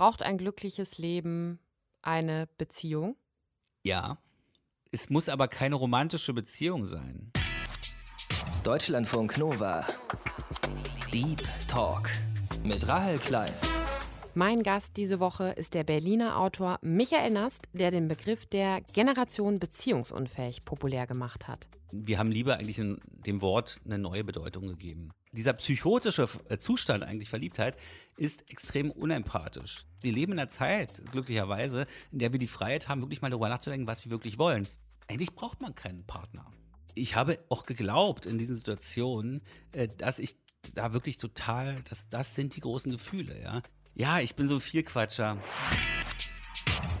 Braucht ein glückliches Leben eine Beziehung? Ja. Es muss aber keine romantische Beziehung sein. Deutschlandfunk Nova. Deep Talk mit Rahel Klein. Mein Gast diese Woche ist der Berliner Autor Michael Nast, der den Begriff der Generation beziehungsunfähig populär gemacht hat. Wir haben lieber eigentlich in dem Wort eine neue Bedeutung gegeben. Dieser psychotische äh, Zustand eigentlich Verliebtheit ist extrem unempathisch. Wir leben in einer Zeit, glücklicherweise, in der wir die Freiheit haben, wirklich mal darüber nachzudenken, was wir wirklich wollen. Eigentlich braucht man keinen Partner. Ich habe auch geglaubt in diesen Situationen, äh, dass ich da wirklich total, dass das sind die großen Gefühle, ja. Ja, ich bin so viel Quatscher.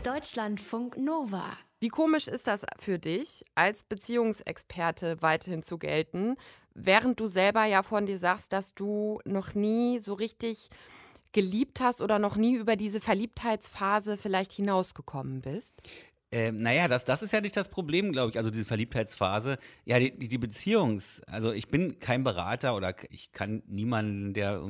Deutschlandfunk Nova. Wie komisch ist das für dich, als Beziehungsexperte weiterhin zu gelten, während du selber ja von dir sagst, dass du noch nie so richtig geliebt hast oder noch nie über diese Verliebtheitsphase vielleicht hinausgekommen bist? Ähm, naja, das, das ist ja nicht das Problem, glaube ich, also diese Verliebtheitsphase. Ja, die, die Beziehungs-, also ich bin kein Berater oder ich kann niemanden, der,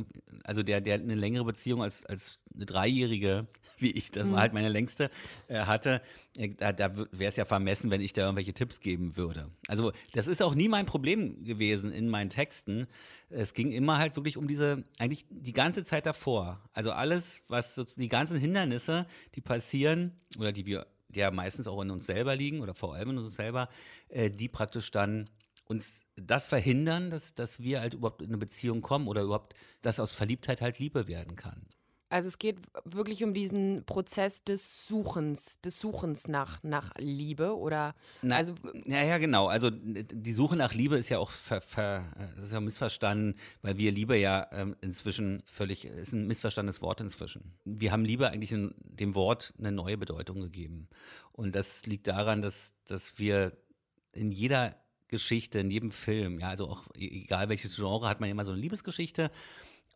also der, der eine längere Beziehung als, als eine Dreijährige, wie ich, das war mhm. halt meine längste, äh, hatte, äh, da, da wäre es ja vermessen, wenn ich da irgendwelche Tipps geben würde. Also das ist auch nie mein Problem gewesen in meinen Texten. Es ging immer halt wirklich um diese, eigentlich die ganze Zeit davor. Also alles, was die ganzen Hindernisse, die passieren oder die wir die ja meistens auch in uns selber liegen oder vor allem in uns selber, äh, die praktisch dann uns das verhindern, dass, dass wir halt überhaupt in eine Beziehung kommen oder überhaupt, dass aus Verliebtheit halt Liebe werden kann. Also es geht wirklich um diesen Prozess des Suchens, des Suchens nach, nach Liebe oder Na, also ja, ja, genau. Also die Suche nach Liebe ist ja auch ver, ver, das ist ja missverstanden, weil wir Liebe ja ähm, inzwischen völlig, ist ein missverstandenes Wort inzwischen. Wir haben Liebe eigentlich in dem Wort eine neue Bedeutung gegeben. Und das liegt daran, dass, dass wir in jeder Geschichte, in jedem Film, ja, also auch e-, egal welches Genre, hat man immer so eine Liebesgeschichte.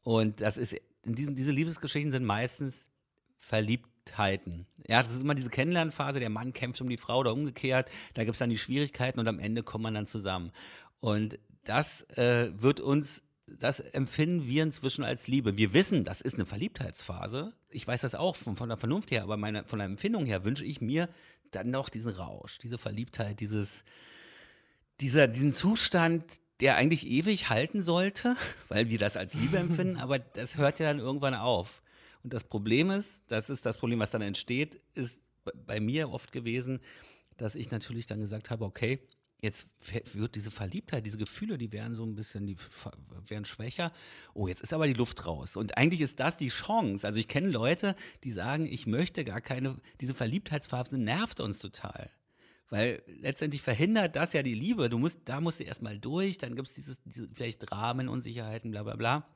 Und das ist in diesen, diese Liebesgeschichten sind meistens Verliebtheiten. Ja, das ist immer diese Kennenlernphase, der Mann kämpft um die Frau oder umgekehrt, da gibt es dann die Schwierigkeiten und am Ende kommt man dann zusammen. Und das äh, wird uns, das empfinden wir inzwischen als Liebe. Wir wissen, das ist eine Verliebtheitsphase. Ich weiß das auch von, von der Vernunft her, aber meine, von der Empfindung her wünsche ich mir dann noch diesen Rausch, diese Verliebtheit, dieses, dieser, diesen Zustand, der eigentlich ewig halten sollte, weil wir das als Liebe empfinden, aber das hört ja dann irgendwann auf. Und das Problem ist, das ist das Problem, was dann entsteht, ist bei mir oft gewesen, dass ich natürlich dann gesagt habe, okay, jetzt wird diese Verliebtheit, diese Gefühle, die werden so ein bisschen, die werden schwächer. Oh, jetzt ist aber die Luft raus. Und eigentlich ist das die Chance. Also ich kenne Leute, die sagen, ich möchte gar keine, diese Verliebtheitsphase nervt uns total. Weil letztendlich verhindert das ja die Liebe. Du musst, da musst du erstmal durch, dann gibt es dieses, diese vielleicht Dramen, Unsicherheiten, bla bla bla.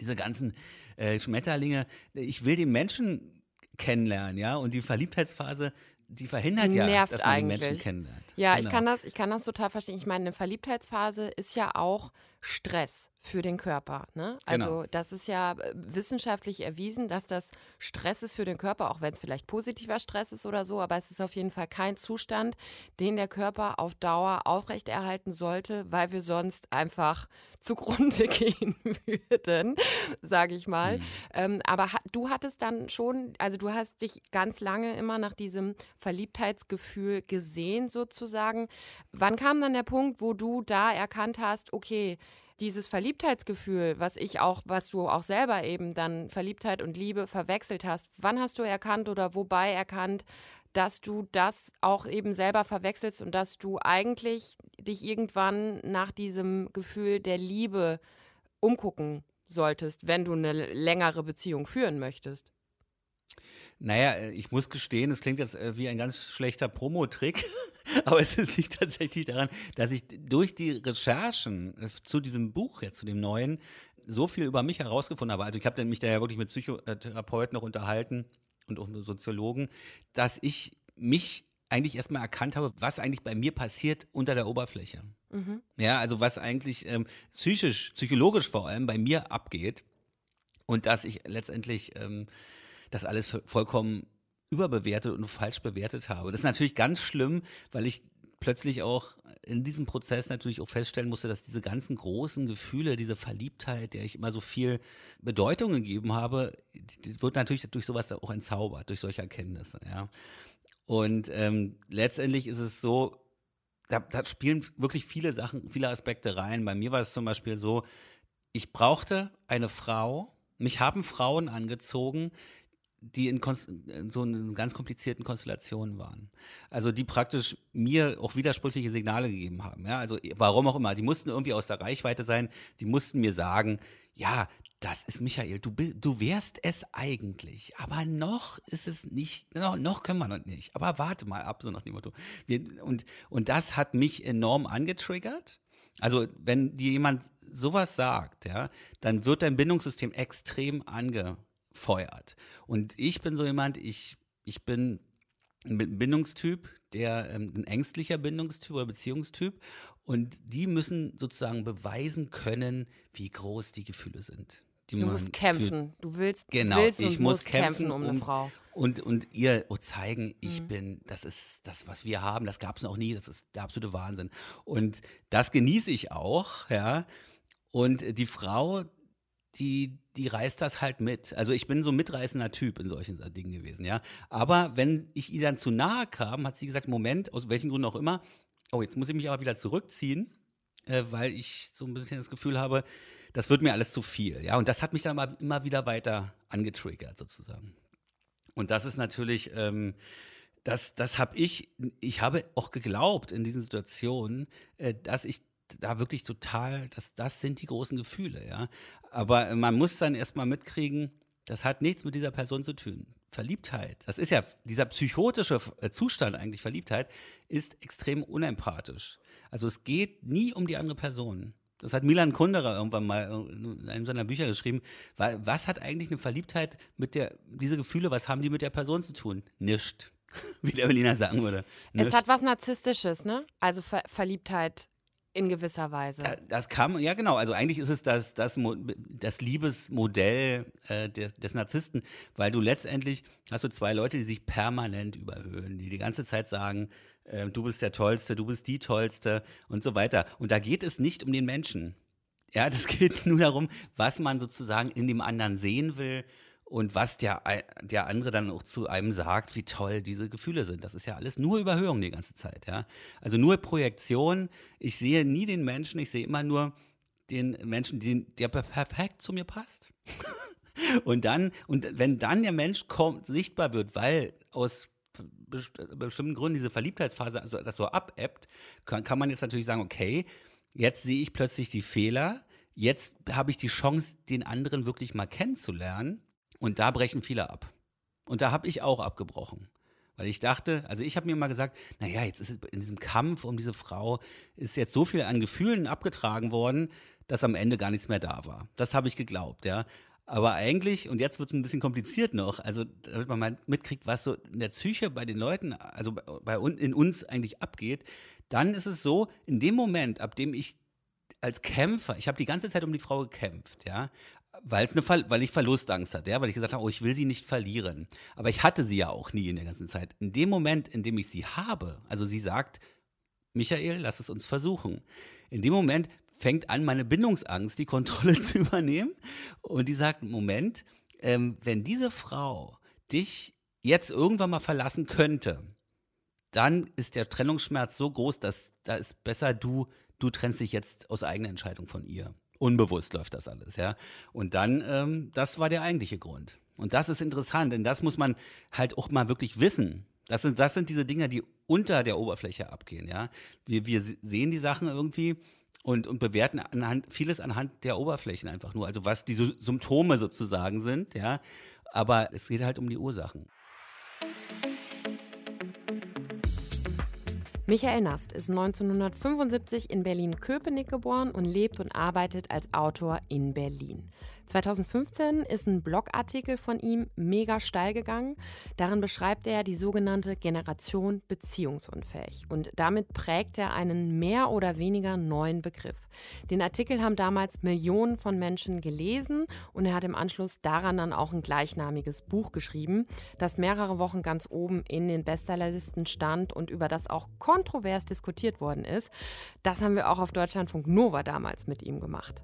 Diese ganzen äh, Schmetterlinge. Ich will den Menschen kennenlernen, ja. Und die Verliebtheitsphase, die verhindert ja, Nervt dass man eigentlich. den Menschen kennenlernt. Ja, genau. ich kann das, ich kann das total verstehen. Ich meine, eine Verliebtheitsphase ist ja auch Stress für den Körper. Ne? Also genau. das ist ja äh, wissenschaftlich erwiesen, dass das Stress ist für den Körper, auch wenn es vielleicht positiver Stress ist oder so, aber es ist auf jeden Fall kein Zustand, den der Körper auf Dauer aufrechterhalten sollte, weil wir sonst einfach zugrunde gehen würden, sage ich mal. Mhm. Ähm, aber du hattest dann schon, also du hast dich ganz lange immer nach diesem Verliebtheitsgefühl gesehen sozusagen. Wann kam dann der Punkt, wo du da erkannt hast, okay, dieses Verliebtheitsgefühl, was ich auch, was du auch selber eben dann Verliebtheit und Liebe verwechselt hast, wann hast du erkannt oder wobei erkannt, dass du das auch eben selber verwechselst und dass du eigentlich dich irgendwann nach diesem Gefühl der Liebe umgucken solltest, wenn du eine längere Beziehung führen möchtest? Naja, äh, ich muss gestehen, es klingt jetzt äh, wie ein ganz schlechter Promo-Trick, aber es liegt tatsächlich daran, dass ich durch die Recherchen äh, zu diesem Buch, jetzt zu dem neuen, so viel über mich herausgefunden habe. Also ich habe mich da ja wirklich mit Psychotherapeuten noch unterhalten und auch mit Soziologen, dass ich mich eigentlich erstmal erkannt habe, was eigentlich bei mir passiert unter der Oberfläche. Mhm. Ja, also was eigentlich ähm, psychisch, psychologisch vor allem bei mir abgeht und dass ich letztendlich ähm, das alles vollkommen überbewertet und falsch bewertet habe. Das ist natürlich ganz schlimm, weil ich plötzlich auch in diesem Prozess natürlich auch feststellen musste, dass diese ganzen großen Gefühle, diese Verliebtheit, der ich immer so viel Bedeutung gegeben habe, die wird natürlich durch sowas auch entzaubert, durch solche Erkenntnisse. Ja. Und ähm, letztendlich ist es so, da, da spielen wirklich viele Sachen, viele Aspekte rein. Bei mir war es zum Beispiel so, ich brauchte eine Frau, mich haben Frauen angezogen, die in, in, so einen ganz komplizierten Konstellationen waren. Also die praktisch mir auch widersprüchliche Signale gegeben haben. Ja? Also warum auch immer. Die mussten irgendwie aus der Reichweite sein. Die mussten mir sagen, ja, das ist Michael, du, du wärst es eigentlich, aber noch ist es nicht, noch, noch können wir noch nicht. Aber warte mal ab, so nach dem Motto. Wir, und, und das hat mich enorm angetriggert. Also wenn dir jemand sowas sagt, ja, dann wird dein Bindungssystem extrem angefeuert. Und ich bin so jemand, ich, ich bin ein Bindungstyp, der ähm, ein ängstlicher Bindungstyp oder Beziehungstyp. Und die müssen sozusagen beweisen können, wie groß die Gefühle sind du musst kämpfen. Du willst, genau, willst ich muss kämpfen, kämpfen um eine Frau. Und, und ihr zeigen, ich mhm. bin, das ist das, was wir haben, das gab es noch nie, das ist der absolute Wahnsinn. Und das genieße ich auch, ja. Und die Frau, die, die reißt das halt mit. Also ich bin so ein mitreißender Typ in solchen Dingen gewesen, ja. Aber wenn ich ihr dann zu nahe kam, hat sie gesagt, Moment, aus welchen Gründen auch immer, oh, jetzt muss ich mich aber wieder zurückziehen, äh, weil ich so ein bisschen das Gefühl habe, das wird mir alles zu viel. Ja, und das hat mich dann mal immer wieder weiter angetriggert sozusagen. Und das ist natürlich, ähm, das, das habe ich, ich habe auch geglaubt in diesen Situationen, äh, dass ich da wirklich total, dass das sind die großen Gefühle, ja. Aber man muss dann erstmal mitkriegen, das hat nichts mit dieser Person zu tun. Verliebtheit, das ist ja, dieser psychotische äh, Zustand eigentlich, Verliebtheit, ist extrem unempathisch. Also es geht nie um die andere Person. Das hat Milan Kundera irgendwann mal in einem seiner Bücher geschrieben. Was hat eigentlich eine Verliebtheit mit der, diese Gefühle, was haben die mit der Person zu tun? Nischt. Wie der Berliner sagen würde. Nischt. Es hat was Narzisstisches, ne? Also Ver Verliebtheit in gewisser Weise. Das kam, ja genau, also eigentlich ist es das, das, das Liebesmodell äh, des, des Narzissten, weil du letztendlich hast du zwei Leute, die sich permanent überhöhen, die die ganze Zeit sagen, äh, du bist der Tollste, du bist die Tollste und so weiter. Und da geht es nicht um den Menschen. Ja, das geht nur darum, was man sozusagen in dem anderen sehen will und was der, der andere dann auch zu einem sagt, wie toll diese Gefühle sind. Das ist ja alles nur Überhöhung die ganze Zeit, ja. Also nur Projektion. Ich sehe nie den Menschen, ich sehe immer nur den Menschen, den, der perfekt zu mir passt. und dann, und wenn dann der Mensch kommt, sichtbar wird, weil aus bestimmten Gründen diese Verliebtheitsphase also das so abebbt, kann, kann man jetzt natürlich sagen, okay, jetzt sehe ich plötzlich die Fehler, jetzt habe ich die Chance, den anderen wirklich mal kennenzulernen und da brechen viele ab. Und da habe ich auch abgebrochen. Weil ich dachte, also ich habe mir mal gesagt, naja, jetzt ist in diesem Kampf um diese Frau, ist jetzt so viel an Gefühlen abgetragen worden, dass am Ende gar nichts mehr da war. Das habe ich geglaubt, ja. Aber eigentlich, und jetzt wird es ein bisschen kompliziert noch, also damit man mal mitkriegt, was so in der Psyche bei den Leuten, also bei in uns eigentlich abgeht, dann ist es so, in dem Moment, ab dem ich als Kämpfer, ich habe die ganze Zeit um die Frau gekämpft, ja, weil's eine, weil ich Verlustangst hatte, ja, weil ich gesagt habe, oh, ich will sie nicht verlieren. Aber ich hatte sie ja auch nie in der ganzen Zeit. In dem Moment, in dem ich sie habe, also sie sagt, Michael, lass es uns versuchen. In dem Moment fängt an, meine Bindungsangst, die Kontrolle zu übernehmen. Und die sagt, Moment, ähm, wenn diese Frau dich jetzt irgendwann mal verlassen könnte, dann ist der Trennungsschmerz so groß, dass da ist besser du, du trennst dich jetzt aus eigener Entscheidung von ihr. Unbewusst läuft das alles, ja. Und dann, ähm, das war der eigentliche Grund. Und das ist interessant, denn das muss man halt auch mal wirklich wissen. Das sind, das sind diese Dinge, die unter der Oberfläche abgehen, ja. Wir, wir sehen die Sachen irgendwie und, und bewerten anhand, vieles anhand der Oberflächen einfach nur, also was die Symptome sozusagen sind, ja. Aber es geht halt um die Ursachen. Michael Nast ist 1975 in Berlin-Köpenick geboren und lebt und arbeitet als Autor in Berlin. 2015 ist ein Blogartikel von ihm mega steil gegangen. Darin beschreibt er die sogenannte Generation beziehungsunfähig. Und damit prägt er einen mehr oder weniger neuen Begriff. Den Artikel haben damals Millionen von Menschen gelesen und er hat im Anschluss daran dann auch ein gleichnamiges Buch geschrieben, das mehrere Wochen ganz oben in den Bestsellerlisten stand und über das auch kontrovers diskutiert worden ist. Das haben wir auch auf Deutschlandfunk Nova damals mit ihm gemacht.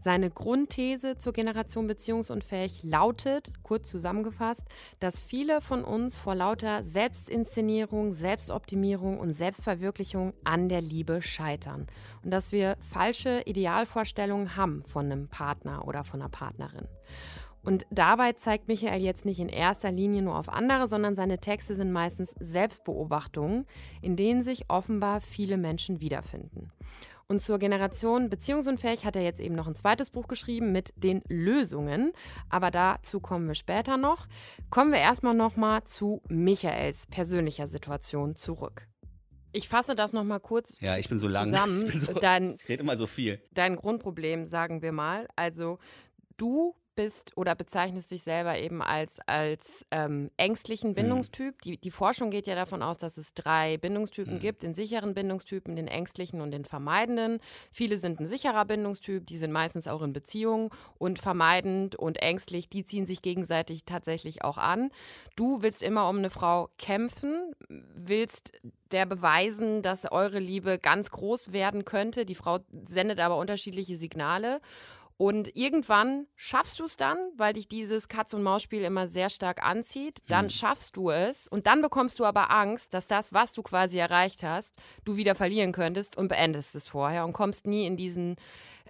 Seine Grundthese zur Generation beziehungsunfähig lautet, kurz zusammengefasst, dass viele von uns vor lauter Selbstinszenierung, Selbstoptimierung und Selbstverwirklichung an der Liebe scheitern und dass wir falsche Idealvorstellungen haben von einem Partner oder von einer Partnerin. Und dabei zeigt Michael jetzt nicht in erster Linie nur auf andere, sondern seine Texte sind meistens Selbstbeobachtungen, in denen sich offenbar viele Menschen wiederfinden. Und zur Generation Beziehungsunfähig hat er jetzt eben noch ein zweites Buch geschrieben mit den Lösungen. Aber dazu kommen wir später noch. Kommen wir erstmal nochmal zu Michaels persönlicher Situation zurück. Ich fasse das nochmal kurz ja, ich bin so lang. zusammen. Ich, so, dein, ich rede immer so viel. Dein Grundproblem, sagen wir mal. Also du bist oder bezeichnest dich selber eben als, als ähm, ängstlichen mhm. Bindungstyp. Mhm. Die, die Forschung geht ja davon aus, dass es drei Bindungstypen mhm. gibt: den sicheren Bindungstypen, den ängstlichen und den vermeidenden. Viele sind ein sicherer Bindungstyp, die sind meistens auch in Beziehungen und vermeidend und ängstlich, die ziehen sich gegenseitig tatsächlich auch an. Du willst immer um eine Frau kämpfen, willst der beweisen, dass eure Liebe ganz groß werden könnte. Die Frau sendet aber unterschiedliche Signale. Und irgendwann schaffst du es dann, weil dich dieses Katz-und-Maus-Spiel immer sehr stark anzieht. Dann hm. schaffst du es und dann bekommst du aber Angst, dass das, was du quasi erreicht hast, du wieder verlieren könntest und beendest es vorher und kommst nie in diesen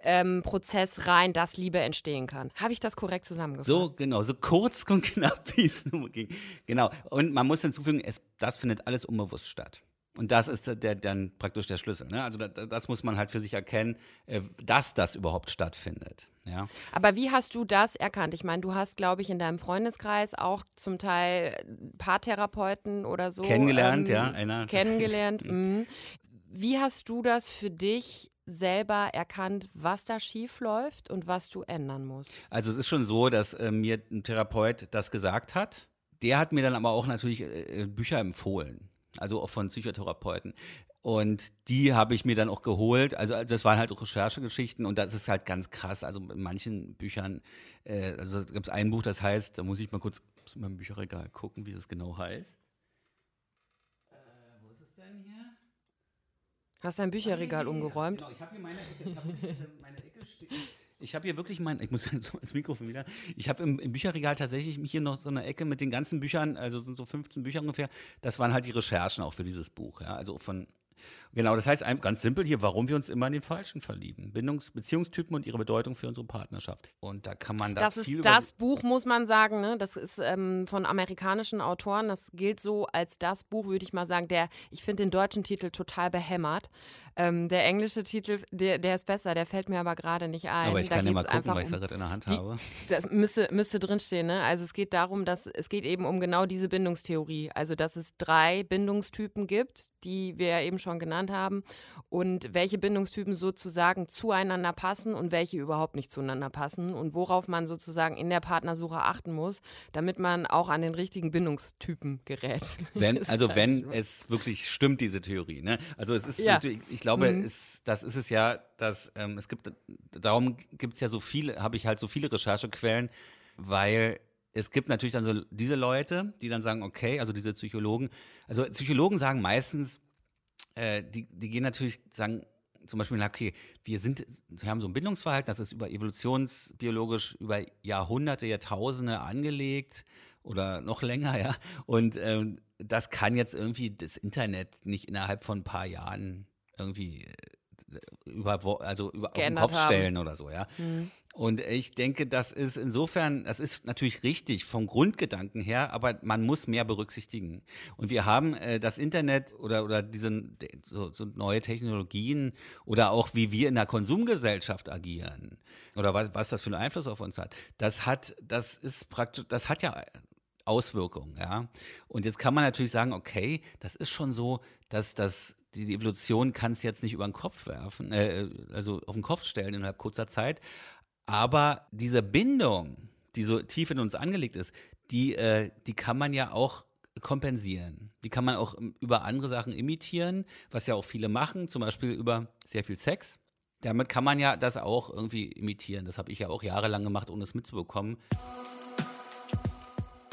ähm, Prozess rein, dass Liebe entstehen kann. Habe ich das korrekt zusammengefasst? So, genau, so kurz und knapp, wie es nur ging. Genau. Und man muss hinzufügen, es, das findet alles unbewusst statt. Und das ist der, dann praktisch der Schlüssel. Ne? Also das, das, muss man halt für sich erkennen, äh, dass das überhaupt stattfindet. Ja. Aber wie hast du das erkannt? Ich meine, du hast, glaube ich, in deinem Freundeskreis auch zum Teil Paartherapeuten oder so. Kennengelernt, ähm, ja. Einer. Kennengelernt. mh. Wie hast du das für dich selber erkannt, was da schief läuft und was du ändern musst? Also es ist schon so, dass äh, mir ein Therapeut das gesagt hat. Der hat mir dann aber auch natürlich äh, äh Bücher empfohlen also auch von Psychotherapeuten. Und die habe ich mir dann auch geholt. Also, also das waren halt auch Recherchegeschichten und das ist halt ganz krass. Also in manchen Büchern, äh, also gibt es ein Buch, das heißt, da muss ich mal kurz in meinem Bücherregal gucken, wie das genau heißt. Äh, wo ist es denn hier? Hast du dein Bücherregal ah, umgeräumt? Genau, ich habe hier meine Ecke, ich hab meine Ecke stehen. Ich habe hier wirklich mein, ich muss jetzt ins Mikrofon wieder. Ich habe im, im, Bücherregal tatsächlich hier noch so eine Ecke mit den ganzen Büchern, also so 15 Bücher ungefähr. Das waren halt die Recherchen auch für dieses Buch, ja. Also von Genau, das heißt ganz simpel hier, warum wir uns immer in den Falschen verlieben. Bindungs Beziehungstypen und ihre Bedeutung für unsere Partnerschaft. Und da kann man da das viel ist Das Buch muss man sagen, ne? das ist ähm, von amerikanischen Autoren. Das gilt so als das Buch, würde ich mal sagen, der, ich finde den deutschen Titel total behämmert. Ähm, der englische Titel, der, der ist besser, der fällt mir aber gerade nicht ein. Aber ich da kann ja mal gucken, weil ich es gerade in der Hand die, habe. Das müsste, müsste drinstehen, ne? Also es geht darum, dass es geht eben um genau diese Bindungstheorie. Also dass es drei Bindungstypen gibt, die wir ja eben schon genannt haben, und welche Bindungstypen sozusagen zueinander passen und welche überhaupt nicht zueinander passen und worauf man sozusagen in der Partnersuche achten muss, damit man auch an den richtigen Bindungstypen gerät. Wenn, also wenn es wirklich stimmt, diese Theorie. Ne? Also es ist ja. ich glaube, mhm. es, das ist es ja, dass ähm, es gibt, darum gibt es ja so viele, habe ich halt so viele Recherchequellen, weil es gibt natürlich dann so diese Leute, die dann sagen, okay, also diese Psychologen, also Psychologen sagen meistens, äh, die, die gehen natürlich, sagen zum Beispiel, okay, wir sind, wir haben so ein Bindungsverhalten, das ist über evolutionsbiologisch über Jahrhunderte, Jahrtausende angelegt oder noch länger, ja. Und ähm, das kann jetzt irgendwie das Internet nicht innerhalb von ein paar Jahren irgendwie äh, über, also über auf den Kopf haben. stellen oder so, ja. Mhm. Und ich denke, das ist insofern, das ist natürlich richtig vom Grundgedanken her, aber man muss mehr berücksichtigen. Und wir haben äh, das Internet oder, oder diese so, so, neue Technologien oder auch wie wir in der Konsumgesellschaft agieren oder was, was das für einen Einfluss auf uns hat, das hat, das ist praktisch, das hat ja Auswirkungen, ja. Und jetzt kann man natürlich sagen, okay, das ist schon so, dass das die Evolution kann es jetzt nicht über den Kopf werfen, äh, also auf den Kopf stellen innerhalb kurzer Zeit. Aber diese Bindung, die so tief in uns angelegt ist, die, äh, die kann man ja auch kompensieren. Die kann man auch ähm, über andere Sachen imitieren, was ja auch viele machen, zum Beispiel über sehr viel Sex. Damit kann man ja das auch irgendwie imitieren. Das habe ich ja auch jahrelang gemacht, ohne es mitzubekommen.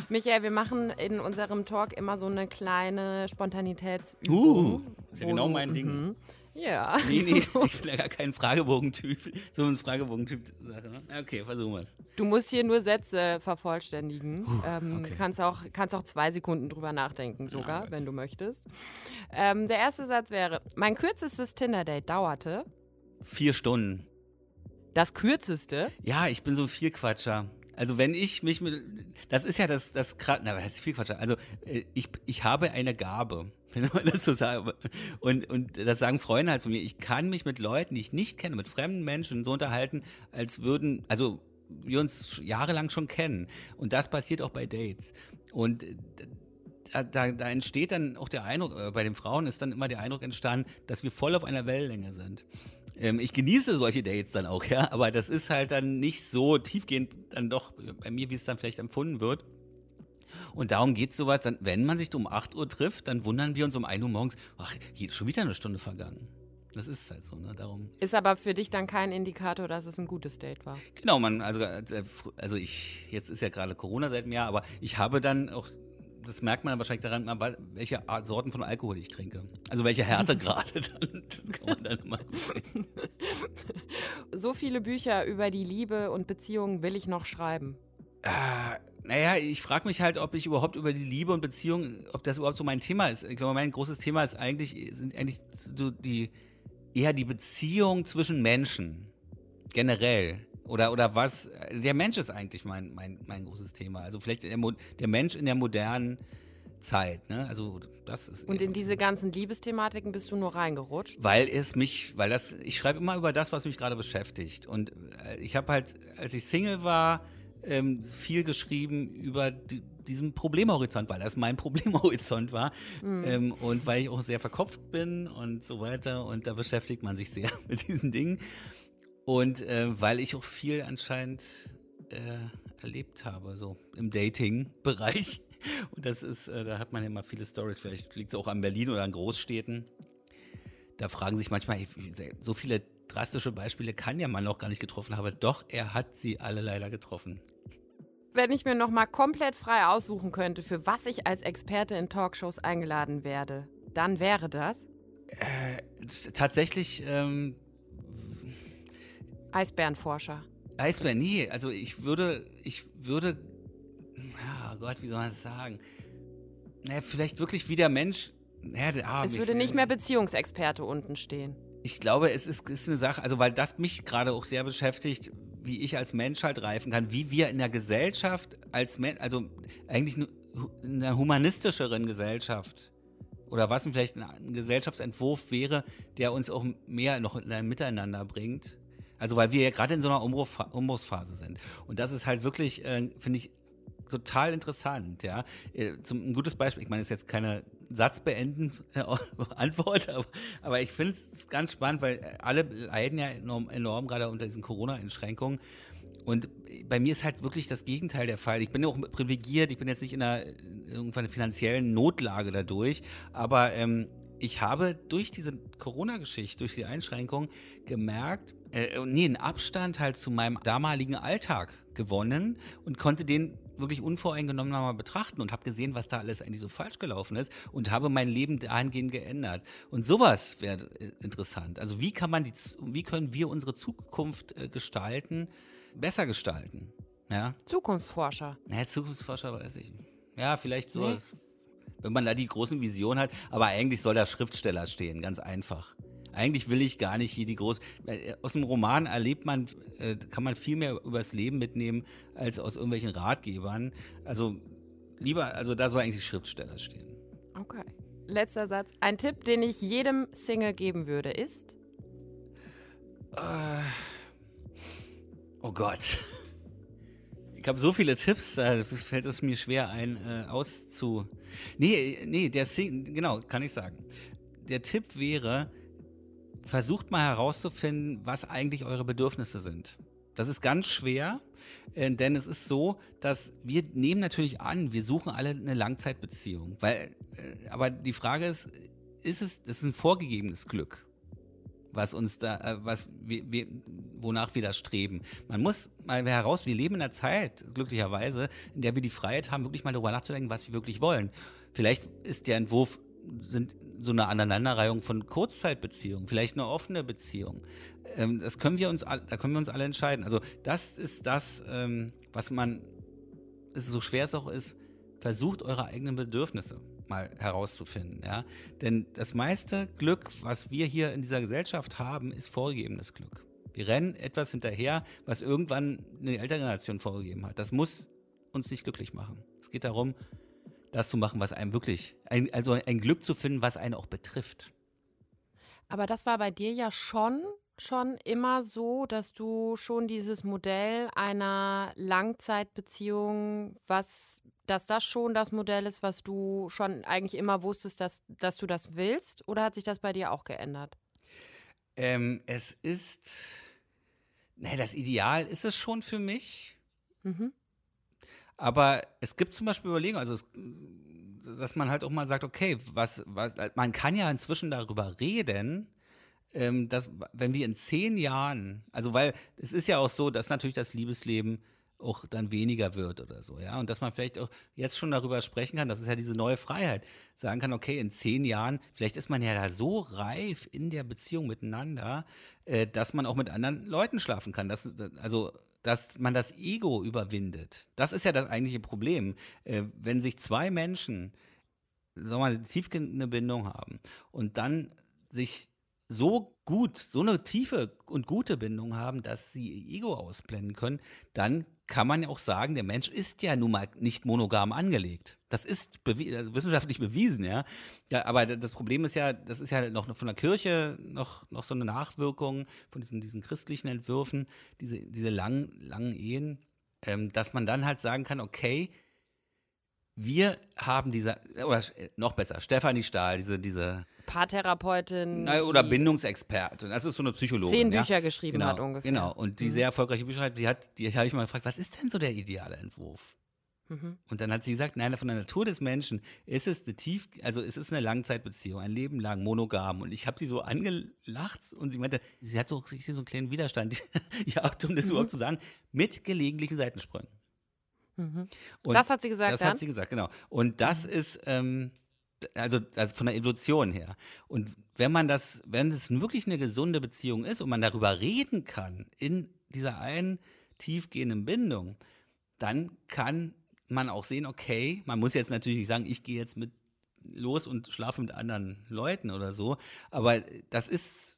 Michael, wir machen in unserem Talk immer so eine kleine Spontanitätsübung. Uh, ist ja genau mein Ding. Mhm. Ja. Nee, nee, ich bin ja gar kein Fragebogentyp. So ein Fragebogentyp-Sache. Ne? Okay, versuchen wir es. Du musst hier nur Sätze vervollständigen. Uh, ähm, okay. kannst, auch, kannst auch zwei Sekunden drüber nachdenken, sogar, ja, wenn du möchtest. Ähm, der erste Satz wäre: Mein kürzestes Tinder-Date dauerte. Vier Stunden. Das kürzeste? Ja, ich bin so ein Vielquatscher. Also wenn ich mich mit, das ist ja das, das, na, was ist viel Quatsch. Also äh, ich, ich habe eine Gabe, wenn man das so sagt. Und, und das sagen Freunde halt von mir. Ich kann mich mit Leuten, die ich nicht kenne, mit fremden Menschen so unterhalten, als würden, also wir uns jahrelang schon kennen. Und das passiert auch bei Dates. Und da, da, da entsteht dann auch der Eindruck, äh, bei den Frauen ist dann immer der Eindruck entstanden, dass wir voll auf einer Wellenlänge sind. Ähm, ich genieße solche Dates dann auch, ja, aber das ist halt dann nicht so tiefgehend dann doch bei mir, wie es dann vielleicht empfunden wird. Und darum geht sowas, dann, wenn man sich um 8 Uhr trifft, dann wundern wir uns um 1 Uhr morgens, ach, hier ist schon wieder eine Stunde vergangen. Das ist halt so, ne? Darum. Ist aber für dich dann kein Indikator, dass es ein gutes Date war. Genau, man, also, äh, also ich, jetzt ist ja gerade Corona seit einem Jahr, aber ich habe dann auch das merkt man wahrscheinlich daran, welche Art, Sorten von Alkohol ich trinke. Also welche Härte gerade dann. Das kann man dann mal So viele Bücher über die Liebe und Beziehungen will ich noch schreiben. Äh, naja, ich frage mich halt, ob ich überhaupt über die Liebe und Beziehungen, ob das überhaupt so mein Thema ist. Ich glaube, mein großes Thema ist eigentlich, sind eigentlich so die, eher die Beziehung zwischen Menschen. Generell. Oder, oder was? Der Mensch ist eigentlich mein, mein, mein großes Thema. Also vielleicht der, der Mensch in der modernen Zeit. Ne? Also das ist Und in diese ganzen Liebesthematiken bist du nur reingerutscht? Weil es mich, weil das, ich schreibe immer über das, was mich gerade beschäftigt. Und äh, ich habe halt, als ich Single war, ähm, viel geschrieben über die, diesen Problemhorizont, weil das mein Problemhorizont war. Mhm. Ähm, und weil ich auch sehr verkopft bin und so weiter. Und da beschäftigt man sich sehr mit diesen Dingen. Und äh, weil ich auch viel anscheinend äh, erlebt habe, so im Dating-Bereich. Und das ist, äh, da hat man ja immer viele Stories. Vielleicht liegt es auch an Berlin oder an Großstädten. Da fragen sich manchmal, so viele drastische Beispiele kann ja man noch gar nicht getroffen haben. Doch, er hat sie alle leider getroffen. Wenn ich mir noch mal komplett frei aussuchen könnte, für was ich als Experte in Talkshows eingeladen werde, dann wäre das? Äh, tatsächlich ähm, Eisbärenforscher. Eisbären, nee, also ich würde, ich würde, ja Gott, wie soll man das sagen? Naja, vielleicht wirklich wie der Mensch. Naja, ah, es würde nicht mehr Beziehungsexperte unten stehen. Ich glaube, es ist, ist eine Sache, also weil das mich gerade auch sehr beschäftigt, wie ich als Mensch halt reifen kann, wie wir in der Gesellschaft als Mensch, also eigentlich in einer humanistischeren Gesellschaft oder was vielleicht ein Gesellschaftsentwurf wäre, der uns auch mehr noch in ein Miteinander bringt, also weil wir ja gerade in so einer Umbruchsphase sind. Und das ist halt wirklich, äh, finde ich, total interessant, ja. Äh, zum, ein gutes Beispiel, ich meine, das ist jetzt keine Satzbeenden äh, Antwort, aber, aber ich finde es ganz spannend, weil alle leiden ja enorm, enorm gerade unter diesen Corona-Einschränkungen. Und bei mir ist halt wirklich das Gegenteil der Fall. Ich bin ja auch privilegiert, ich bin jetzt nicht in einer irgendwann finanziellen Notlage dadurch, aber ähm, ich habe durch diese Corona-Geschichte, durch die Einschränkung gemerkt, äh, nee, einen Abstand halt zu meinem damaligen Alltag gewonnen und konnte den wirklich unvoreingenommen mal betrachten und habe gesehen, was da alles eigentlich so falsch gelaufen ist und habe mein Leben dahingehend geändert. Und sowas wäre äh, interessant. Also wie kann man die, wie können wir unsere Zukunft äh, gestalten, besser gestalten? Ja? Zukunftsforscher. Ja, Zukunftsforscher weiß ich. Ja, vielleicht sowas. Nee. Wenn man da die großen Visionen hat, aber eigentlich soll da Schriftsteller stehen, ganz einfach. Eigentlich will ich gar nicht hier die groß. Äh, aus dem Roman erlebt man, äh, kann man viel mehr über das Leben mitnehmen als aus irgendwelchen Ratgebern. Also lieber, also da soll eigentlich Schriftsteller stehen. Okay. Letzter Satz. Ein Tipp, den ich jedem Single geben würde, ist? Uh, oh Gott. Ich habe so viele Tipps, da fällt es mir schwer ein, äh, auszu. Nee, nee, der Sing, genau, kann ich sagen. Der Tipp wäre, versucht mal herauszufinden, was eigentlich eure Bedürfnisse sind. Das ist ganz schwer, äh, denn es ist so, dass wir nehmen natürlich an, wir suchen alle eine Langzeitbeziehung. Weil, äh, aber die Frage ist, ist es, das ist ein vorgegebenes Glück was uns da, äh, was wir, wir, wonach wir da streben. Man muss mal heraus, wir leben in einer Zeit, glücklicherweise, in der wir die Freiheit haben, wirklich mal darüber nachzudenken, was wir wirklich wollen. Vielleicht ist der Entwurf sind so eine Aneinanderreihung von Kurzzeitbeziehungen, vielleicht eine offene Beziehung. Ähm, das können wir uns, da können wir uns alle entscheiden. Also das ist das, ähm, was man, so schwer es auch ist, versucht eure eigenen Bedürfnisse mal herauszufinden. Ja? Denn das meiste Glück, was wir hier in dieser Gesellschaft haben, ist vorgegebenes Glück. Wir rennen etwas hinterher, was irgendwann eine ältere Generation vorgegeben hat. Das muss uns nicht glücklich machen. Es geht darum, das zu machen, was einem wirklich, ein, also ein Glück zu finden, was einen auch betrifft. Aber das war bei dir ja schon schon immer so, dass du schon dieses Modell einer Langzeitbeziehung, was dass das schon das Modell ist, was du schon eigentlich immer wusstest, dass, dass du das willst? Oder hat sich das bei dir auch geändert? Ähm, es ist, nee, das Ideal ist es schon für mich. Mhm. Aber es gibt zum Beispiel Überlegungen, also es, dass man halt auch mal sagt, okay, was, was, man kann ja inzwischen darüber reden, ähm, dass wenn wir in zehn Jahren, also weil es ist ja auch so, dass natürlich das Liebesleben auch dann weniger wird oder so, ja. Und dass man vielleicht auch jetzt schon darüber sprechen kann, das ist ja diese neue Freiheit, sagen kann, okay, in zehn Jahren, vielleicht ist man ja da so reif in der Beziehung miteinander, äh, dass man auch mit anderen Leuten schlafen kann. Das, also, dass man das Ego überwindet. Das ist ja das eigentliche Problem. Äh, wenn sich zwei Menschen, sagen wir mal, tiefgehende Bindung haben und dann sich so gut, so eine tiefe und gute Bindung haben, dass sie ihr Ego ausblenden können, dann kann man ja auch sagen, der Mensch ist ja nun mal nicht monogam angelegt. Das ist bewie also wissenschaftlich bewiesen, ja. ja. Aber das Problem ist ja, das ist ja noch von der Kirche noch, noch so eine Nachwirkung von diesen, diesen christlichen Entwürfen, diese, diese langen, langen Ehen, ähm, dass man dann halt sagen kann, okay, wir haben diese, oder noch besser, Stefanie Stahl, diese, diese Paartherapeutin. Oder Bindungsexpertin. Das ist so eine Psychologin. Zehn Bücher ja? geschrieben genau, hat ungefähr. Genau. Und die mhm. sehr erfolgreiche Bücher hat, die hat, die habe ich mal gefragt, was ist denn so der ideale Entwurf? Mhm. Und dann hat sie gesagt, nein, von der Natur des Menschen ist es eine tief, also es ist eine Langzeitbeziehung, ein Leben lang monogam. Und ich habe sie so angelacht und sie meinte, sie hat so, so einen kleinen Widerstand, ja, um das mhm. überhaupt zu sagen, mit gelegentlichen Seitensprüngen. Mhm. das hat sie gesagt. Das dann? hat sie gesagt, genau. Und das mhm. ist, ähm, also, also von der Evolution her. Und wenn man das, wenn es wirklich eine gesunde Beziehung ist und man darüber reden kann in dieser einen tiefgehenden Bindung, dann kann man auch sehen, okay, man muss jetzt natürlich nicht sagen, ich gehe jetzt mit los und schlafe mit anderen Leuten oder so, aber das ist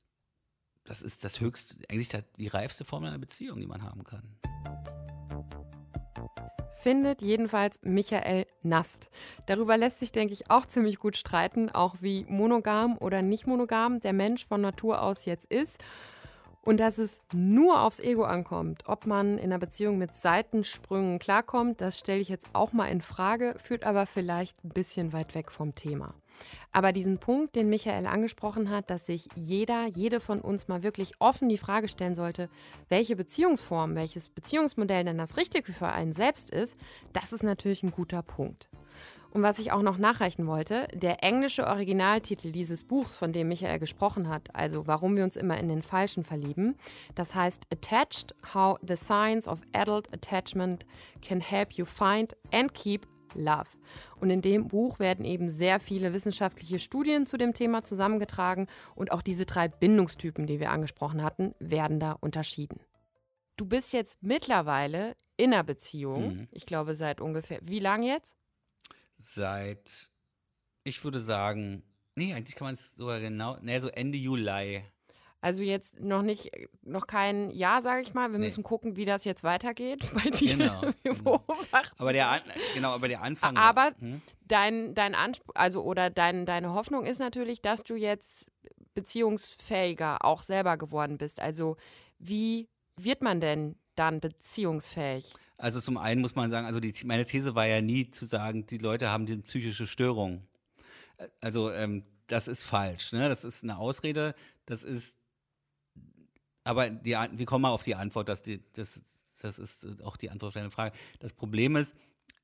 das ist das höchste, eigentlich die reifste Form einer Beziehung, die man haben kann findet jedenfalls Michael Nast. Darüber lässt sich, denke ich, auch ziemlich gut streiten, auch wie monogam oder nicht monogam der Mensch von Natur aus jetzt ist. Und dass es nur aufs Ego ankommt, ob man in einer Beziehung mit Seitensprüngen klarkommt, das stelle ich jetzt auch mal in Frage, führt aber vielleicht ein bisschen weit weg vom Thema. Aber diesen Punkt, den Michael angesprochen hat, dass sich jeder, jede von uns mal wirklich offen die Frage stellen sollte, welche Beziehungsform, welches Beziehungsmodell denn das Richtige für einen selbst ist, das ist natürlich ein guter Punkt. Und was ich auch noch nachreichen wollte, der englische Originaltitel dieses Buchs, von dem Michael gesprochen hat, also warum wir uns immer in den Falschen verlieben, das heißt Attached, How the Science of Adult Attachment Can Help You Find and Keep Love. Und in dem Buch werden eben sehr viele wissenschaftliche Studien zu dem Thema zusammengetragen und auch diese drei Bindungstypen, die wir angesprochen hatten, werden da unterschieden. Du bist jetzt mittlerweile in einer Beziehung, mhm. ich glaube seit ungefähr, wie lange jetzt? seit, ich würde sagen, nee, eigentlich kann man es sogar genau, nee, so Ende Juli. Also jetzt noch nicht, noch kein Jahr, sage ich mal. Wir nee. müssen gucken, wie das jetzt weitergeht bei dir. Genau. genau. aber der, genau, aber der Anfang. Aber hm? dein, dein Anspruch, also oder dein, deine Hoffnung ist natürlich, dass du jetzt beziehungsfähiger auch selber geworden bist. Also wie wird man denn dann beziehungsfähig? Also zum einen muss man sagen, also die, meine These war ja nie zu sagen, die Leute haben die psychische Störung. Also ähm, das ist falsch. Ne? Das ist eine Ausrede. Das ist aber die, wir kommen mal auf die Antwort, dass die, das, das ist auch die Antwort auf deine Frage. Das Problem ist,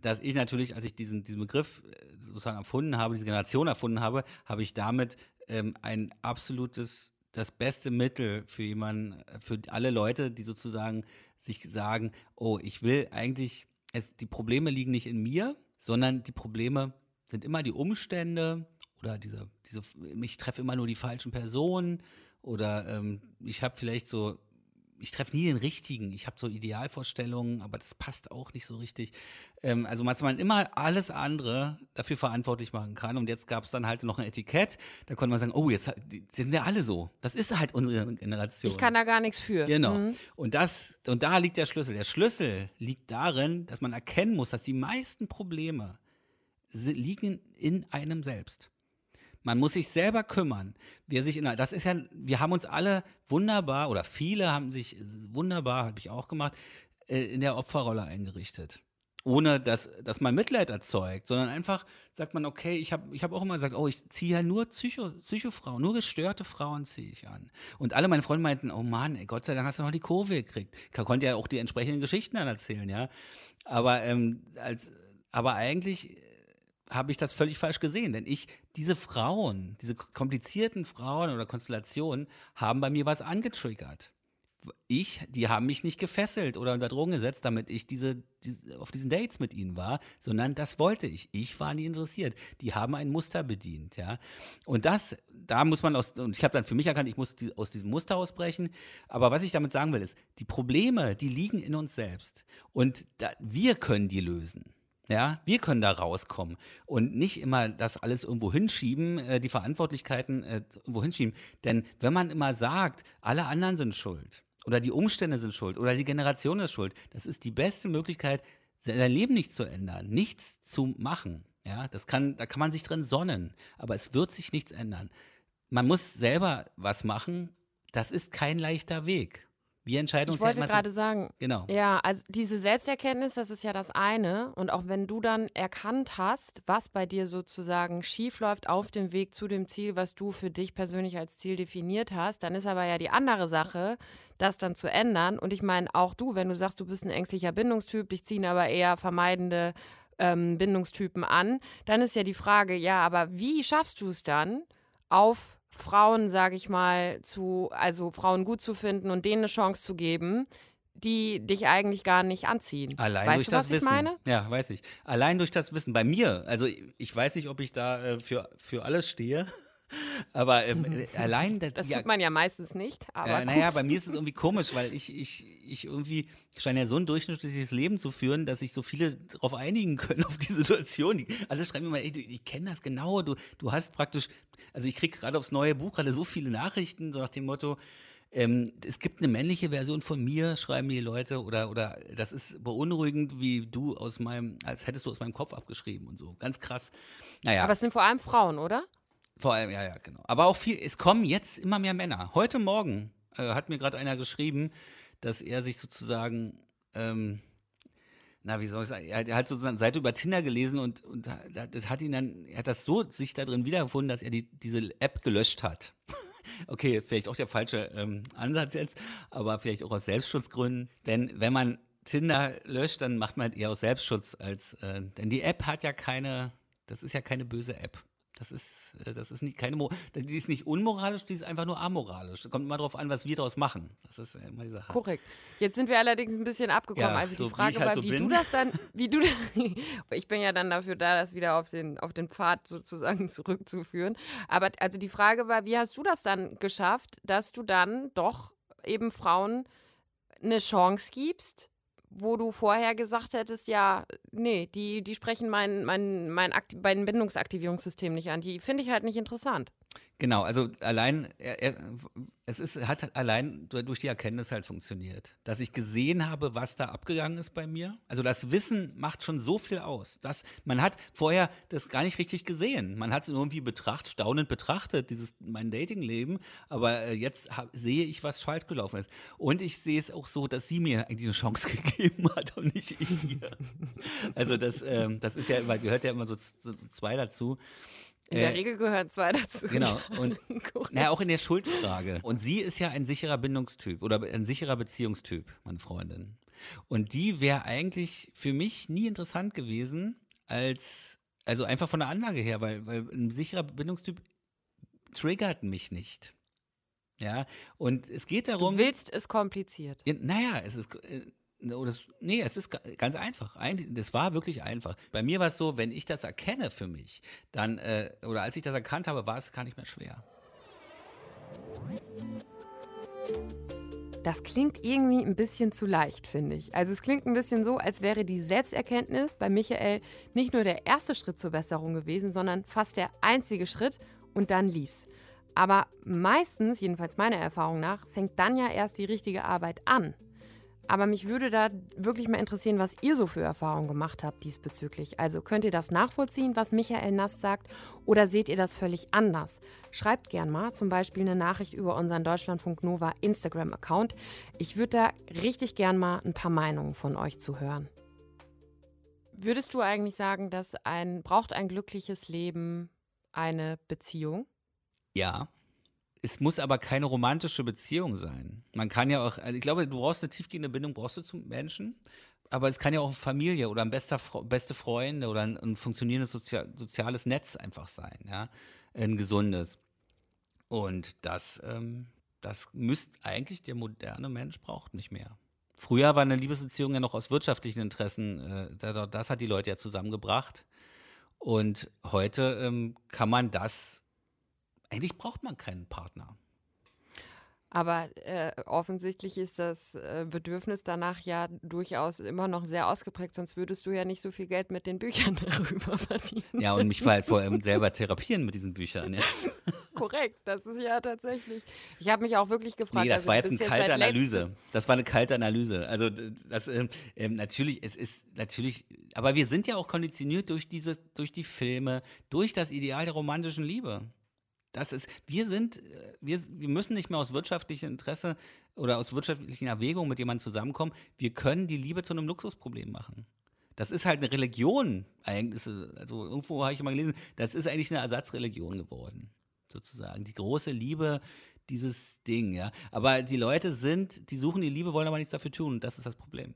dass ich natürlich, als ich diesen, diesen Begriff äh, sozusagen erfunden habe, diese Generation erfunden habe, habe ich damit ähm, ein absolutes, das beste Mittel für jemanden, für alle Leute, die sozusagen sich sagen, oh, ich will eigentlich, es, die Probleme liegen nicht in mir, sondern die Probleme sind immer die Umstände oder diese, diese ich treffe immer nur die falschen Personen oder ähm, ich habe vielleicht so ich treffe nie den richtigen. Ich habe so Idealvorstellungen, aber das passt auch nicht so richtig. Ähm, also, dass man immer alles andere dafür verantwortlich machen kann. Und jetzt gab es dann halt noch ein Etikett. Da konnte man sagen, oh, jetzt sind ja alle so. Das ist halt unsere Generation. Ich kann da gar nichts für. Genau. Mhm. Und das, und da liegt der Schlüssel. Der Schlüssel liegt darin, dass man erkennen muss, dass die meisten Probleme liegen in einem selbst. Man muss sich selber kümmern. Wer sich in, das ist ja, wir haben uns alle wunderbar oder viele haben sich wunderbar, habe ich auch gemacht, äh, in der Opferrolle eingerichtet. Ohne dass, dass man Mitleid erzeugt, sondern einfach sagt man, okay, ich habe ich hab auch immer gesagt, oh, ich ziehe ja nur Psycho, Psychofrauen, nur gestörte Frauen ziehe ich an. Und alle meine Freunde meinten, oh Mann, ey, Gott sei Dank hast du noch die Kurve gekriegt. Ich konnte ja auch die entsprechenden Geschichten dann erzählen, ja. Aber, ähm, als, aber eigentlich habe ich das völlig falsch gesehen, denn ich, diese Frauen, diese komplizierten Frauen oder Konstellationen haben bei mir was angetriggert. Ich, die haben mich nicht gefesselt oder unter Drogen gesetzt, damit ich diese, diese, auf diesen Dates mit ihnen war, sondern das wollte ich. Ich war nie interessiert. Die haben ein Muster bedient, ja. Und das, da muss man aus, und ich habe dann für mich erkannt, ich muss die, aus diesem Muster ausbrechen. Aber was ich damit sagen will, ist, die Probleme, die liegen in uns selbst. Und da, wir können die lösen. Ja, wir können da rauskommen und nicht immer das alles irgendwo hinschieben, äh, die Verantwortlichkeiten äh, irgendwo hinschieben. Denn wenn man immer sagt, alle anderen sind schuld oder die Umstände sind schuld oder die Generation ist schuld, das ist die beste Möglichkeit, sein Leben nicht zu ändern, nichts zu machen. Ja, das kann, da kann man sich drin sonnen, aber es wird sich nichts ändern. Man muss selber was machen. Das ist kein leichter Weg. Wir entscheiden uns ich wollte ja gerade sagen, genau. Ja, also diese Selbsterkenntnis, das ist ja das eine. Und auch wenn du dann erkannt hast, was bei dir sozusagen schiefläuft auf dem Weg zu dem Ziel, was du für dich persönlich als Ziel definiert hast, dann ist aber ja die andere Sache, das dann zu ändern. Und ich meine, auch du, wenn du sagst, du bist ein ängstlicher Bindungstyp, dich ziehen aber eher vermeidende ähm, Bindungstypen an, dann ist ja die Frage, ja, aber wie schaffst du es dann auf Frauen, sage ich mal, zu, also Frauen gut zu finden und denen eine Chance zu geben, die dich eigentlich gar nicht anziehen. Allein weißt durch du, das was Wissen. ich meine? Ja, weiß ich. Allein durch das Wissen. Bei mir, also ich weiß nicht, ob ich da äh, für, für alles stehe. Aber ähm, äh, allein das. Das tut man ja meistens nicht. Aber äh, naja, bei mir ist es irgendwie komisch, weil ich, ich, ich irgendwie scheine ja so ein durchschnittliches Leben zu führen, dass sich so viele darauf einigen können, auf die Situation. Die, alle schreiben mir mal, ey, du, ich kenne das genau. Du, du hast praktisch, also ich kriege gerade aufs neue Buch gerade so viele Nachrichten, so nach dem Motto, ähm, es gibt eine männliche Version von mir, schreiben die Leute, oder, oder das ist beunruhigend, wie du aus meinem, als hättest du aus meinem Kopf abgeschrieben und so. Ganz krass. Naja. Aber es sind vor allem Frauen, oder? Vor allem, ja, ja, genau. Aber auch viel, es kommen jetzt immer mehr Männer. Heute Morgen äh, hat mir gerade einer geschrieben, dass er sich sozusagen, ähm, na, wie soll ich sagen, er hat sozusagen Seite über Tinder gelesen und, und das hat ihn dann, er hat das so sich da drin wiedergefunden, dass er die, diese App gelöscht hat. okay, vielleicht auch der falsche ähm, Ansatz jetzt, aber vielleicht auch aus Selbstschutzgründen. Denn wenn man Tinder löscht, dann macht man halt eher aus Selbstschutz als, äh, denn die App hat ja keine, das ist ja keine böse App. Das ist, äh, das ist nicht keine, Mo die ist nicht unmoralisch, die ist einfach nur amoralisch. Kommt immer darauf an, was wir daraus machen. Das ist immer die Sache. Korrekt. Jetzt sind wir allerdings ein bisschen abgekommen. Ja, also so die Frage wie halt war, so wie bin. du das dann, wie du, ich bin ja dann dafür da, das wieder auf den, auf den Pfad sozusagen zurückzuführen. Aber also die Frage war, wie hast du das dann geschafft, dass du dann doch eben Frauen eine Chance gibst, wo du vorher gesagt hättest, ja, nee, die, die sprechen mein, mein, mein, mein Bindungsaktivierungssystem nicht an. Die finde ich halt nicht interessant. Genau, also allein, er, er, es ist, hat allein durch die Erkenntnis halt funktioniert. Dass ich gesehen habe, was da abgegangen ist bei mir. Also das Wissen macht schon so viel aus. Dass man hat vorher das gar nicht richtig gesehen. Man hat es irgendwie betrachtet, staunend betrachtet, dieses mein Datingleben. Aber äh, jetzt hab, sehe ich, was falsch gelaufen ist. Und ich sehe es auch so, dass sie mir eigentlich eine Chance gegeben hat und nicht ich ihr. Also das, ähm, das ist ja immer, gehört ja immer so, so zwei dazu. In der äh, Regel gehören zwei dazu. Genau. Und naja, auch in der Schuldfrage. Und sie ist ja ein sicherer Bindungstyp oder ein sicherer Beziehungstyp, meine Freundin. Und die wäre eigentlich für mich nie interessant gewesen, als, also einfach von der Anlage her, weil, weil ein sicherer Bindungstyp triggert mich nicht. Ja, und es geht darum. Du willst es kompliziert. Ja, naja, es ist. Äh, das, nee, es ist ganz einfach. Das war wirklich einfach. Bei mir war es so, wenn ich das erkenne für mich, dann, äh, oder als ich das erkannt habe, war es gar nicht mehr schwer. Das klingt irgendwie ein bisschen zu leicht, finde ich. Also es klingt ein bisschen so, als wäre die Selbsterkenntnis bei Michael nicht nur der erste Schritt zur Besserung gewesen, sondern fast der einzige Schritt und dann lief's. Aber meistens, jedenfalls meiner Erfahrung nach, fängt dann ja erst die richtige Arbeit an. Aber mich würde da wirklich mal interessieren, was ihr so für Erfahrungen gemacht habt diesbezüglich. Also könnt ihr das nachvollziehen, was Michael Nass sagt, oder seht ihr das völlig anders? Schreibt gern mal zum Beispiel eine Nachricht über unseren Deutschlandfunk Nova Instagram-Account. Ich würde da richtig gern mal ein paar Meinungen von euch zu hören. Würdest du eigentlich sagen, dass ein braucht ein glückliches Leben eine Beziehung? Ja. Es muss aber keine romantische Beziehung sein. Man kann ja auch, also ich glaube, du brauchst eine tiefgehende Bindung, brauchst du zum Menschen. Aber es kann ja auch Familie oder ein bester, beste Freunde oder ein, ein funktionierendes Sozial, soziales Netz einfach sein, ja. Ein gesundes. Und das, ähm, das müsste eigentlich der moderne Mensch braucht nicht mehr. Früher war eine Liebesbeziehung ja noch aus wirtschaftlichen Interessen, äh, das hat die Leute ja zusammengebracht. Und heute ähm, kann man das eigentlich braucht man keinen Partner. Aber äh, offensichtlich ist das äh, Bedürfnis danach ja durchaus immer noch sehr ausgeprägt, sonst würdest du ja nicht so viel Geld mit den Büchern darüber verdienen. Ja, und mich halt vor allem selber therapieren mit diesen Büchern. Ja. Korrekt, das ist ja tatsächlich. Ich habe mich auch wirklich gefragt. Nee, das also, war jetzt eine kalte Analyse. Das war eine kalte Analyse. Also das ähm, ähm, natürlich, es ist natürlich, aber wir sind ja auch konditioniert durch diese, durch die Filme, durch das Ideal der romantischen Liebe. Das ist, wir sind, äh, wir, wir müssen nicht mehr aus wirtschaftlichem Interesse oder aus wirtschaftlichen Erwägungen mit jemandem zusammenkommen. Wir können die Liebe zu einem Luxusproblem machen. Das ist halt eine Religion. Also irgendwo habe ich mal gelesen, das ist eigentlich eine Ersatzreligion geworden, sozusagen. Die große Liebe, dieses Ding, ja. Aber die Leute sind, die suchen die Liebe, wollen aber nichts dafür tun. Das ist das Problem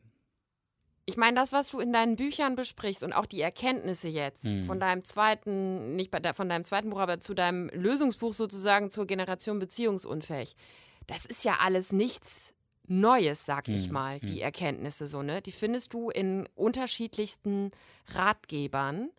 ich meine, das, was du in deinen Büchern besprichst und auch die Erkenntnisse jetzt mhm. von deinem zweiten, nicht bei, von deinem zweiten Buch, aber zu deinem Lösungsbuch sozusagen zur Generation beziehungsunfähig, das ist ja alles nichts Neues, sag ich mhm. mal, die hm. Erkenntnisse so, ne? Die findest du in unterschiedlichsten Ratgebern.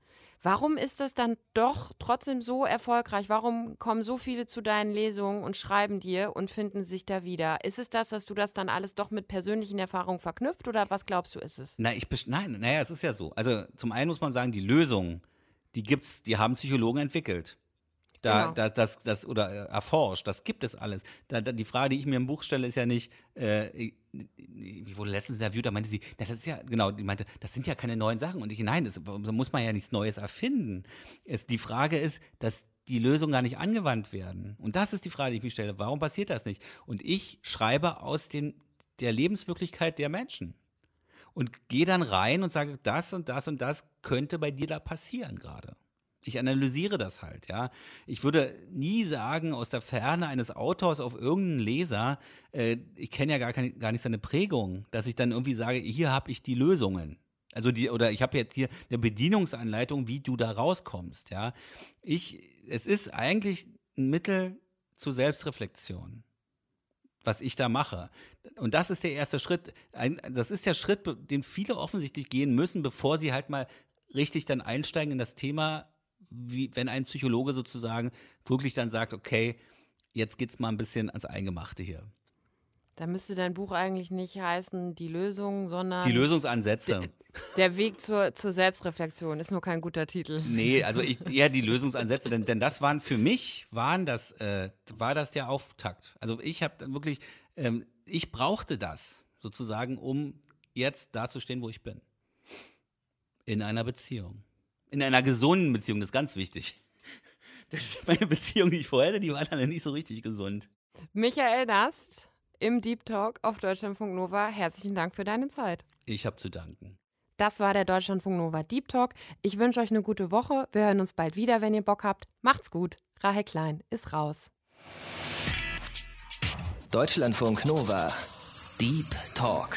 Warum ist das dann doch trotzdem so erfolgreich? Warum kommen so viele zu deinen Lesungen und schreiben dir und finden sich da wieder? Ist es das, dass du das dann alles doch mit persönlichen Erfahrungen verknüpft oder was glaubst du, ist es? Na, ich, nein, naja, es ist ja so. Also zum einen muss man sagen, die Lösung, die gibt's, die haben Psychologen entwickelt da, genau. das, das, das, oder äh, erforscht, das gibt es alles. Da, da, die Frage, die ich mir im Buch stelle, ist ja nicht, äh, ich wurde letztens interviewt, da meinte sie, das ist ja, genau, die meinte, das sind ja keine neuen Sachen. Und ich, nein, das, da muss man ja nichts Neues erfinden. Es, die Frage ist, dass die Lösungen gar nicht angewandt werden. Und das ist die Frage, die ich mir stelle. Warum passiert das nicht? Und ich schreibe aus den, der Lebenswirklichkeit der Menschen. Und gehe dann rein und sage, das und das und das könnte bei dir da passieren gerade ich analysiere das halt, ja. Ich würde nie sagen, aus der Ferne eines Autors auf irgendeinen Leser, äh, ich kenne ja gar, kein, gar nicht seine Prägung, dass ich dann irgendwie sage, hier habe ich die Lösungen. Also die, oder ich habe jetzt hier eine Bedienungsanleitung, wie du da rauskommst, ja. Ich, es ist eigentlich ein Mittel zur Selbstreflexion, was ich da mache. Und das ist der erste Schritt. Ein, das ist der Schritt, den viele offensichtlich gehen müssen, bevor sie halt mal richtig dann einsteigen in das Thema wie wenn ein Psychologe sozusagen wirklich dann sagt, okay, jetzt geht's mal ein bisschen ans Eingemachte hier. Da müsste dein Buch eigentlich nicht heißen die Lösung, sondern die Lösungsansätze. Der Weg zur, zur Selbstreflexion ist nur kein guter Titel. Nee, also ich, eher die Lösungsansätze, denn, denn das waren für mich waren das äh, war das der Auftakt. Also ich habe wirklich, ähm, ich brauchte das sozusagen, um jetzt dazustehen, wo ich bin in einer Beziehung in einer gesunden Beziehung, das ist ganz wichtig. Meine Beziehung, die ich vorher hatte, die war dann nicht so richtig gesund. Michael Nast im Deep Talk auf Deutschlandfunk Nova, herzlichen Dank für deine Zeit. Ich habe zu danken. Das war der Deutschlandfunk Nova Deep Talk. Ich wünsche euch eine gute Woche. Wir hören uns bald wieder, wenn ihr Bock habt. Macht's gut. Rahel Klein ist raus. Deutschlandfunk Nova Deep Talk.